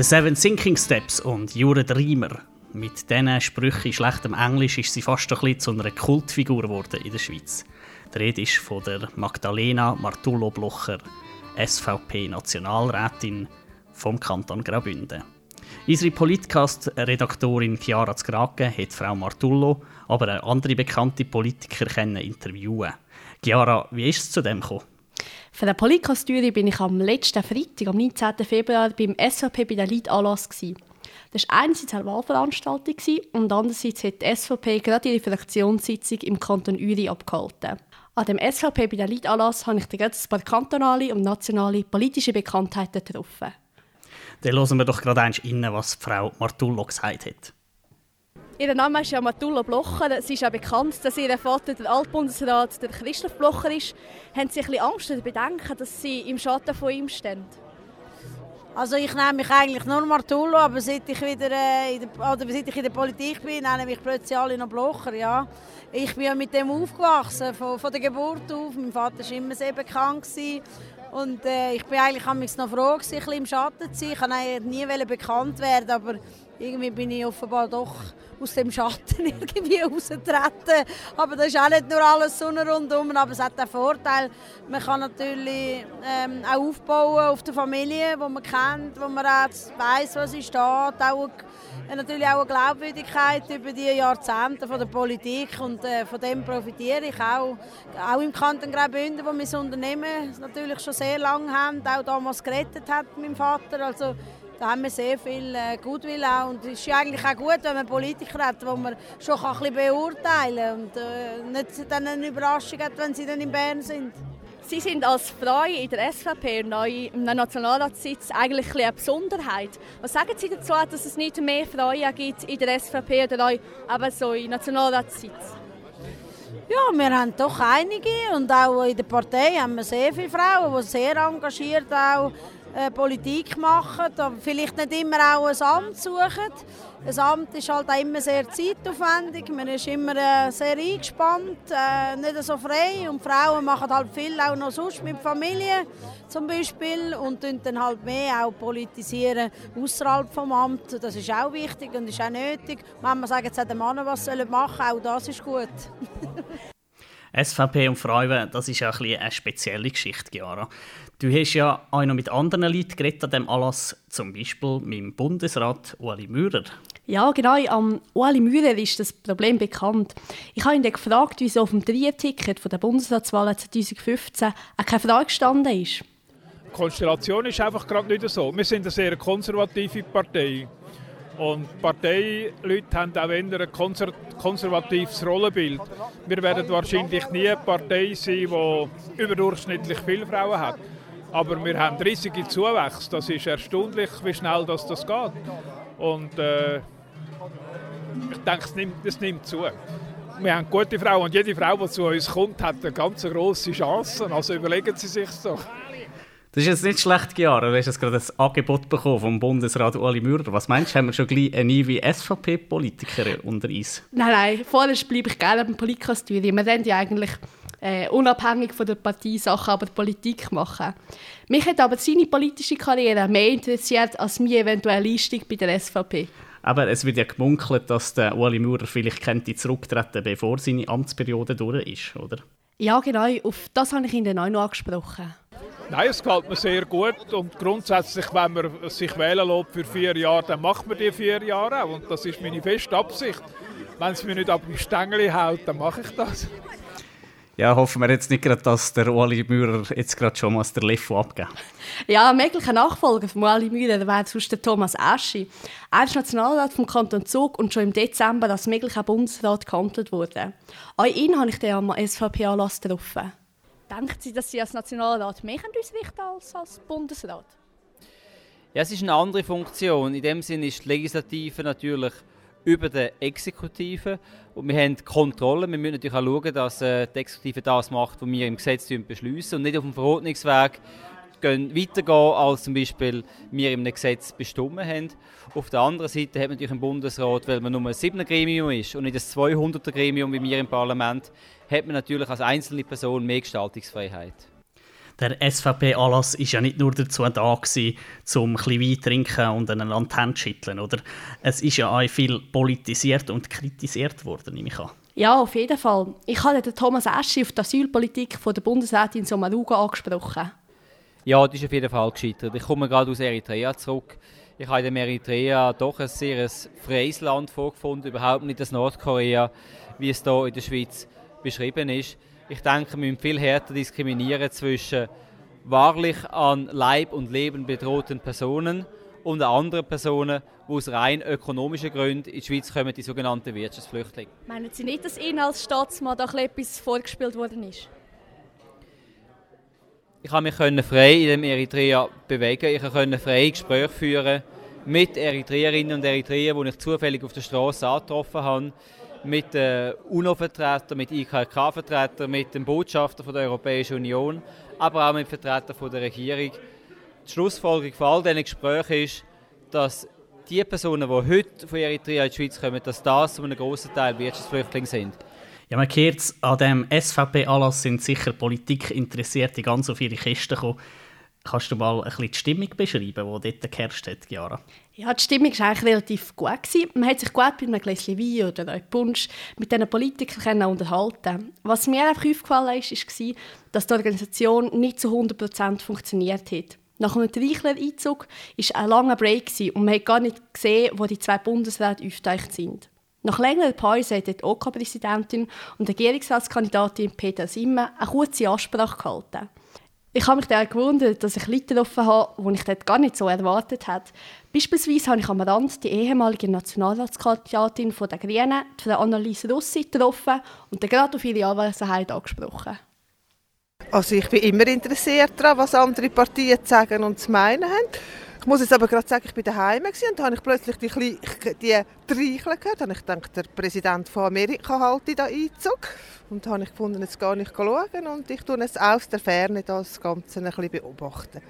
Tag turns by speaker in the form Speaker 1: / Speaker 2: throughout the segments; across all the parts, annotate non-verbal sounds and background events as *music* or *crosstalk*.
Speaker 1: The Seven Sinking Steps und Jure Dreamer. Mit diesen Sprüchen in schlechtem Englisch ist sie fast ein bisschen zu einer Kultfigur geworden in der Schweiz. Die Rede ist von der Magdalena Martullo Blocher, SVP-Nationalrätin vom Kanton Graubünden. Unsere Politcast-Redaktorin Chiara Zgrake hat Frau Martullo, aber auch andere bekannte Politiker können interviewen. Chiara, wie ist es zu dem gekommen?
Speaker 2: Für den Politcast bin ich am letzten Freitag, am 19. Februar, beim SVP bei der Leitanlass. Das war einerseits eine Wahlveranstaltung und andererseits hat die SVP gerade ihre Fraktionssitzung im Kanton Uri abgehalten. An dem SVP bei der Leitanlass habe ich gerade ein paar kantonale und nationale politische Bekanntheiten getroffen.
Speaker 1: Dann hören wir doch gerade eins rein, was Frau Martullo gesagt hat.
Speaker 2: Ihr Name ist ja Martullo Blocher. Es ist ja bekannt, dass Ihr Vater, der Altbundesrat, der Christoph Blocher ist. Haben Sie ein bisschen Angst oder Bedenken, dass Sie im Schatten von ihm stehen?
Speaker 3: Also ich nenne mich eigentlich nur Martullo, aber seit ich wieder äh, in, der, oder seit ich in der Politik bin, nenne ich mich plötzlich alle noch Blocher. Ja. Ich bin ja mit dem aufgewachsen, von, von der Geburt auf. Mein Vater war immer sehr bekannt. Gewesen. Und äh, ich bin eigentlich noch froh, gewesen, ein bisschen im Schatten zu sein. Ich wollte nie bekannt werden, aber irgendwie bin ich offenbar doch aus dem Schatten *laughs* irgendwie rausgetreten. Aber das ist auch nicht nur alles Sonne rundum, aber es hat einen Vorteil. Man kann natürlich ähm, auch aufbauen auf der Familie, die man kennt, wo man auch weiss, was sie steht. Auch natürlich auch eine Glaubwürdigkeit über die Jahrzehnte von der Politik und äh, von dem profitiere ich auch. Auch im Kanton Graubünden, wo mein Unternehmen natürlich schon sehr lange haben, auch damals gerettet hat, mein Vater. Also da haben wir sehr viel äh, Gutwill auch. Und es ist eigentlich auch gut, wenn man Politiker hat, die man schon ein bisschen beurteilen kann und äh, nicht dann eine Überraschung hat, wenn sie dann in Bern sind.
Speaker 2: Sie sind als Frau in der SVP neu im Nationalratssitz eigentlich eine Besonderheit. Was sagen Sie dazu, dass es nicht mehr Frauen gibt in der SVP oder auch eben so im Nationalratssitz?
Speaker 3: Ja, wir haben doch einige und auch in der Partei haben wir sehr viele Frauen, die sehr engagiert auch äh, Politik machen, vielleicht nicht immer auch ein Amt suchen. Ein Amt ist halt auch immer sehr zeitaufwendig, man ist immer äh, sehr eingespannt, äh, nicht so frei und Frauen machen halt viel auch noch sonst mit Familie zum Beispiel und dann halt mehr auch politisieren außerhalb vom Amt. Das ist auch wichtig und ist auch nötig. Wenn man sagt, jetzt hat der Mann was machen sollen, auch das ist gut. *laughs*
Speaker 1: SVP und Frauen, das ist ja ein eine spezielle Geschichte, Chiara. Du hast ja auch noch mit anderen Leuten geredet an diesem Anlass, zum Beispiel mit dem Bundesrat Ueli Müller.
Speaker 2: Ja, genau. Am Ueli Müller ist das Problem bekannt. Ich habe ihn dann gefragt, wieso auf dem Dreierticket der Bundesratswahl 2015 keine Frage gestanden ist.
Speaker 4: Die Konstellation ist einfach gerade nicht so. Wir sind eine sehr konservative Partei. Und Parteileute haben auch ein konser konservatives Rollenbild. Wir werden wahrscheinlich nie eine Partei sein, die überdurchschnittlich viele Frauen hat. Aber wir haben riesige Zuwächse. Das ist erstaunlich, wie schnell das, das geht. Und äh, ich denke, es nimmt, es nimmt zu. Wir haben gute Frauen und jede Frau, die zu uns kommt, hat eine ganz grosse Chance. Also überlegen Sie sich doch.
Speaker 1: Das ist jetzt nicht schlecht, Chiara. Du hast jetzt gerade ein Angebot bekommen vom Bundesrat Ueli Mürder. Was meinst du, haben wir schon gleich eine neue SVP-Politikerin unter uns?
Speaker 2: Nein, nein, vorher bleibe ich gerne beim Politikastudie. Wir reden ja eigentlich äh, unabhängig von der Parteisache, aber Politik machen. Mich hat aber seine politische Karriere mehr interessiert als meine eventuelle Leistung bei der SVP.
Speaker 1: Aber es wird ja gemunkelt, dass der Ueli Maurer vielleicht könnte zurücktreten bevor seine Amtsperiode durch ist, oder?
Speaker 2: Ja, genau. Auf das habe ich ihn dann auch noch angesprochen.
Speaker 4: Nein, es gefällt mir sehr gut und grundsätzlich, wenn man sich wählen lässt für vier Jahre, dann macht man die vier Jahre auch und das ist meine feste Absicht. Wenn es mir nicht ab dem Stängel haut, dann mache ich das.
Speaker 1: Ja, hoffen wir jetzt nicht gerade, dass der Ueli Müller jetzt gerade schon mal der Lefo abgeben.
Speaker 2: Ja, möglicher Nachfolger von Ueli Müller wäre sonst der Thomas Aschi. Er ist Nationalrat vom Kanton Zug und schon im Dezember als möglicher Bundesrat gehandelt wurde. Auch ihn habe ich dann am SVP-Anlass getroffen. Denken Sie, dass Sie als Nationalrat mehr ausrichten als als Bundesrat?
Speaker 5: Ja, es ist eine andere Funktion. In dem Sinne ist die Legislative natürlich über der Exekutive. Und wir haben Kontrolle. Wir müssen natürlich auch schauen, dass äh, die Exekutive das macht, was wir im Gesetz beschließen und nicht auf dem Verordnungsweg gehen, weitergehen, als zum Beispiel wir im Gesetz bestimmt haben. Auf der anderen Seite hat man natürlich im Bundesrat, weil man nur ein 7er Gremium ist und nicht ein 200er Gremium wie wir im Parlament, hat man natürlich als einzelne Person mehr Gestaltungsfreiheit.
Speaker 1: Der SVP-Anlass war ja nicht nur dazu da, gewesen, um ein bisschen Wein trinken und einander die Hände schütteln, oder? Es ist ja auch viel politisiert und kritisiert worden, nehme ich an.
Speaker 2: Ja, auf jeden Fall. Ich habe den Thomas Eschi auf die Asylpolitik von der Bundesrätin Sommaruga angesprochen.
Speaker 5: Ja, das ist auf jeden Fall gescheitert. Ich komme gerade aus Eritrea zurück. Ich habe in Eritrea doch ein sehr freies Land vorgefunden, überhaupt nicht das Nordkorea, wie es hier in der Schweiz beschrieben ist. Ich denke, wir müssen viel härter diskriminieren zwischen wahrlich an Leib und Leben bedrohten Personen und anderen Personen, die aus rein ökonomischen Gründen in die Schweiz kommen, die sogenannten Wirtschaftsflüchtlinge.
Speaker 2: Meinen Sie nicht, dass Ihnen als Staatsmann da etwas vorgespielt worden ist?
Speaker 5: Ich konnte mich frei in dem Eritrea bewegen. Ich konnte frei Gespräche führen mit Eritreerinnen und Eritreern, die ich zufällig auf der Straße angetroffen habe mit den UNO-Vertretern, mit IKK-Vertretern, mit dem Botschafter der Europäischen Union, aber auch mit Vertretern der Regierung. Die Schlussfolgerung von all diesen Gesprächen ist, dass die Personen, die heute von Eritrea in die Schweiz kommen, dass das zu einem grossen Teil Wirtschaftsflüchtlinge sind.
Speaker 1: Ja, man hört an dem SVP-Anlass sind sicher Politik interessierte ganz auf ihre Kiste gekommen. Kannst du mal ein bisschen die Stimmung beschreiben, die dort geherrscht hat, Chiara?
Speaker 2: Ja, die Stimmung war eigentlich relativ gut. Gewesen. Man hat sich gut bei einem Gläschen Wein oder einem Punsch mit diesen Politikern unterhalten Was mir einfach aufgefallen ist, war, dass die Organisation nicht zu 100% funktioniert hat. Nach einem Treichler-Einzug war ein langer Break und man hat gar nicht gesehen, wo die zwei Bundesräte aufgetaucht sind. Nach längerer Pause hat die OK-Präsidentin und Regierungsratskandidatin Peter Simmer eine kurze Ansprache gehalten. Ich habe mich dann gewundert, dass ich Leute getroffen habe, die ich dort gar nicht so erwartet habe. Beispielsweise habe ich am Rand die ehemalige Nationalratskandidatin der Grünen, Frau Annelies Russi, getroffen und gerade auf ihre Anwesenheit angesprochen.
Speaker 6: Also ich bin immer interessiert daran, was andere Partien zu sagen und zu meinen haben. Ich muss jetzt aber gerade sagen, ich war daheim und da habe ich plötzlich die, die Treicheln gehört. Und ich dachte, der Präsident von Amerika halte da Einzug. Und da habe ich gefunden, jetzt gar nicht schauen und ich tue es aus der Ferne das Ganze ein bisschen beobachten.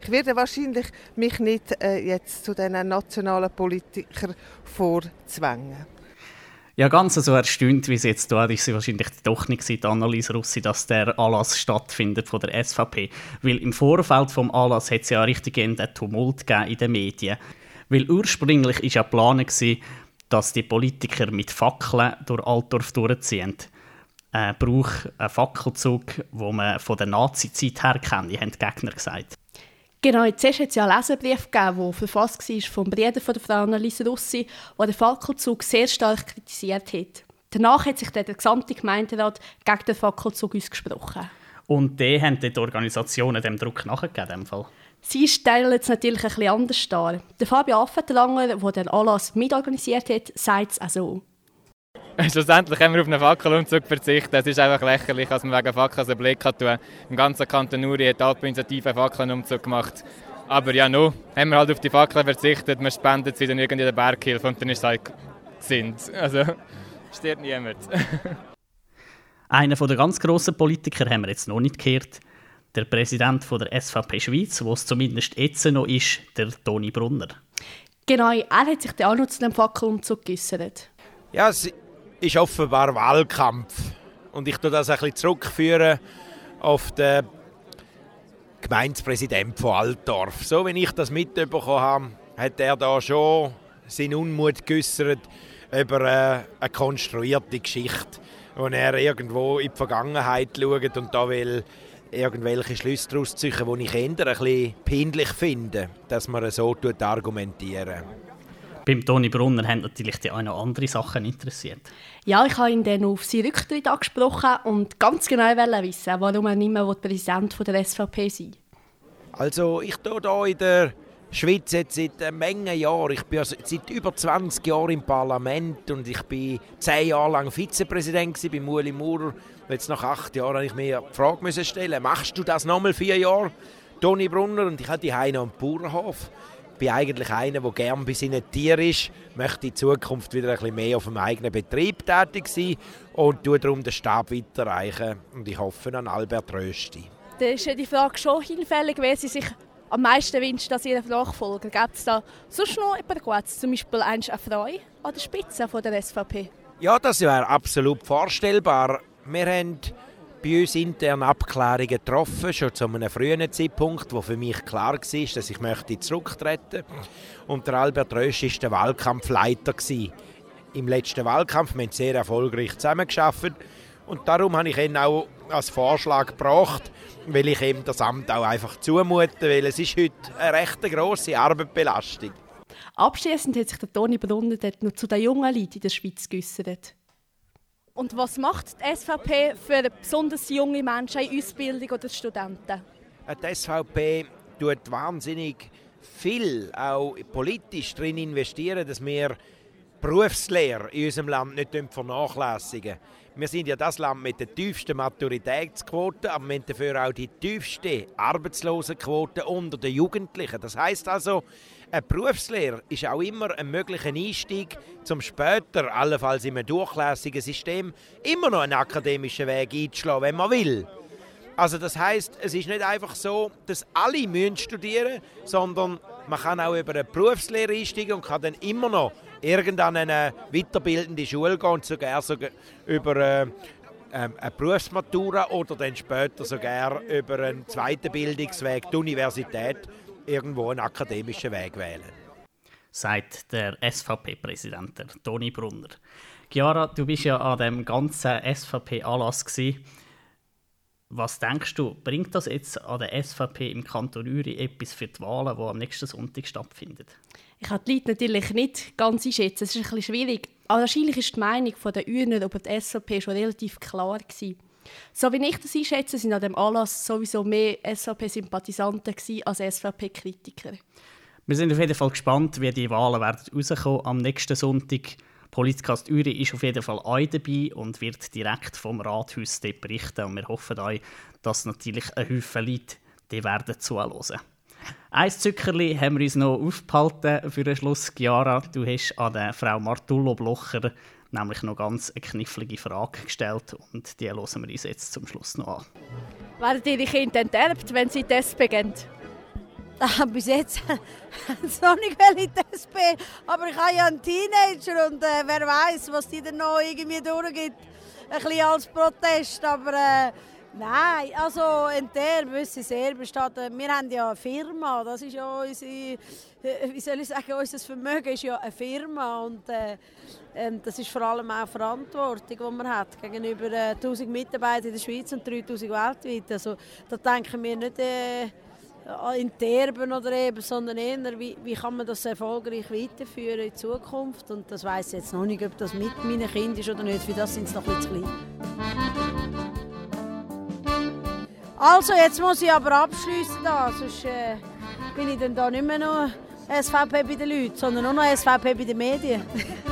Speaker 6: Ich werde wahrscheinlich mich nicht äh, jetzt zu diesen nationalen Politikern vorzwängen.
Speaker 1: Ja, ganz so erstaunt, wie es jetzt da ist, wahrscheinlich doch nicht die Annelies Russi, dass der Anlass stattfindet von der SVP. Weil im Vorfeld vom Anlass hat es ja richtig einen Tumult in den Medien. Weil ursprünglich war ja geplant, dass die Politiker mit Fackeln durch Altdorf durchziehen. Äh, braucht einen Fackelzug, wo man von der Nazi-Zeit her kennt, haben die Gegner gesagt.
Speaker 2: Genau, zuerst hat es ja einen Leserbrief gegeben, der verfasst war vom Bruder von der Frau Anneliese Russi, der den Fackelzug sehr stark kritisiert hat. Danach hat sich der gesamte Gemeinderat gegen den Fackelzug ausgesprochen.
Speaker 1: Und die haben die Organisationen dem Druck nachgegeben? Dem Fall?
Speaker 2: Sie stellen es natürlich ein bisschen anders dar. Der Fabio Affenlanger, der den Anlass mitorganisiert hat, sagt es auch so. *laughs*
Speaker 7: Schlussendlich haben wir auf einen Fackelumzug verzichtet. Es ist einfach lächerlich, dass man wegen Fackeln einen Blick hat. Im ganzen Kanton Uri hat die Alpeninitiative einen Fackelumzug gemacht. Aber ja, nun haben wir halt auf die Fackeln verzichtet. Man spendet sie dann irgendwie der Berghilfe und dann ist es halt sind. Also *laughs* stirbt niemand. *laughs*
Speaker 1: Einer der ganz grossen Politiker haben wir jetzt noch nicht gehört. Der Präsident der SVP Schweiz, wo es zumindest jetzt noch ist, der Toni Brunner.
Speaker 2: Genau, er hat sich auch noch zu dem Fackelumzug geäußert.
Speaker 8: Ja, es ist offenbar Wahlkampf. Und ich tue das ein bisschen zurückführen auf den Gemeindepräsidenten von Altdorf. So wie ich das mitbekommen habe, hat er da schon seinen Unmut geäußert über äh, eine konstruierte Geschichte, wo er irgendwo in die Vergangenheit schaut und da will irgendwelche Schlüsse daraus ziehen, die ich eher ein bisschen peinlich finde, dass man so argumentieren
Speaker 1: beim Toni Brunner haben natürlich die auch noch andere Sachen interessiert.
Speaker 2: Ja, ich habe ihn dann auf seinen Rücktritt angesprochen und ganz genau wissen, warum er nicht mehr Präsident der SVP sein
Speaker 8: Also ich tue hier in der Schweiz jetzt seit einer Menge Jahren. Ich bin also seit über 20 Jahren im Parlament und ich bin zehn Jahre lang Vizepräsident bei Ueli Maurer. Jetzt nach acht Jahren habe ich mir die Frage stellen, machst du das nochmal vier Jahre, Toni Brunner? Und ich hatte die Heine am Bauernhof bin eigentlich einer, der gerne bei seinen Tieren ist, möchte in Zukunft wieder ein bisschen mehr auf dem eigenen Betrieb tätig sein und tue darum den Stab weiterreichen. Und ich hoffe an Albert Rösti.
Speaker 2: Da ist ja die Frage schon hinfällig, wer sie sich am meisten wünscht, dass ihre Nachfolger. Gibt es da sonst noch jemanden Gutes, zum Beispiel eine Frau an der Spitze von der SVP?
Speaker 8: Ja, das wäre absolut vorstellbar. Wir haben bei uns intern Abklärungen getroffen, schon zu einem frühen Zeitpunkt, wo für mich klar war, dass ich möchte zurücktreten Und der Albert Rösch war der Wahlkampfleiter im letzten Wahlkampf. Wir haben sehr erfolgreich zusammengearbeitet. Und darum habe ich ihn auch als Vorschlag gebracht, weil ich ihm das Amt auch einfach zumute, weil es ist heute eine recht grosse Arbeitsbelastung.
Speaker 2: Abschließend hat sich der Toni Brunner noch zu den jungen Leuten in der Schweiz geäußert.
Speaker 9: Und was macht die SVP für besonders junge Menschen in Ausbildung oder Studenten?
Speaker 8: Die SVP tut wahnsinnig viel, auch politisch, darin investieren, dass wir Berufslehre in unserem Land nicht vernachlässigen. Wir sind ja das Land mit der tiefsten Maturitätsquote, aber wir haben dafür auch die tiefste Arbeitslosenquote unter den Jugendlichen. Das heißt also, eine Berufslehre ist auch immer ein möglicher Einstieg, zum später, allenfalls in einem durchlässigen System, immer noch einen akademischen Weg einzuschlagen, wenn man will. Also das heißt, es ist nicht einfach so, dass alle müssen studieren, sondern man kann auch über eine Berufslehre einsteigen und kann dann immer noch irgendwann eine weiterbildende Schule gehen und sogar, sogar über äh, ähm, eine Berufsmatura oder dann später sogar über einen zweiten Bildungsweg, die Universität, irgendwo einen akademischen Weg wählen.
Speaker 1: Sagt der SVP-Präsident, Toni Brunner. Chiara, du bist ja an dem ganzen SVP-Anlass was denkst du, bringt das jetzt an der SVP im Kanton Uri etwas für die Wahlen, die am nächsten Sonntag stattfinden?
Speaker 2: Ich kann die Leute natürlich nicht ganz einschätzen, es ist ein bisschen schwierig. Aber wahrscheinlich ist die Meinung der Urner über die SVP schon relativ klar gewesen. So wie ich das einschätze, sind an dem Anlass sowieso mehr SVP-Sympathisanten als SVP-Kritiker.
Speaker 1: Wir sind auf jeden Fall gespannt, wie die Wahlen werden rauskommen am nächsten Sonntag. Politikast Uri ist auf jeden Fall auch dabei und wird direkt vom Rathaus berichten. Und wir hoffen auch, dass natürlich ein Haufen Leute die werden zuhören. Ein Zückerli haben wir uns noch aufgehalten für den Schluss. Chiara, du hast an der Frau Martullo Blocher nämlich noch ganz eine knifflige Frage gestellt und die hören wir uns jetzt zum Schluss noch an.
Speaker 9: Werden Ihre Kinder enterbt, wenn sie das beginnen?
Speaker 3: Ah, bis jetzt *laughs* noch nicht in die SP, aber ich habe ja einen Teenager und äh, wer weiß, was die dann noch irgendwie durchgibt. Ein bisschen als Protest, aber äh, nein, also Enter müssen sehr bestehen. Wir haben ja eine Firma, das ist ja unsere, äh, wie soll ich sagen, unser Vermögen ist ja eine Firma und äh, ähm, das ist vor allem auch Verantwortung, die man hat gegenüber äh, 1000 Mitarbeitern in der Schweiz und 3000 weltweit. Also da denken wir nicht... Äh, in Terben oder eben, sondern eher, wie, wie kann man das erfolgreich weiterführen in Zukunft. Und das weiß ich jetzt noch nicht, ob das mit meinen Kindern ist oder nicht. Für das sind sie noch ein bisschen klein. Also, jetzt muss ich aber abschließen da, sonst äh, bin ich dann da nicht mehr nur SVP bei den Leuten, sondern nur noch SVP bei den Medien. *laughs*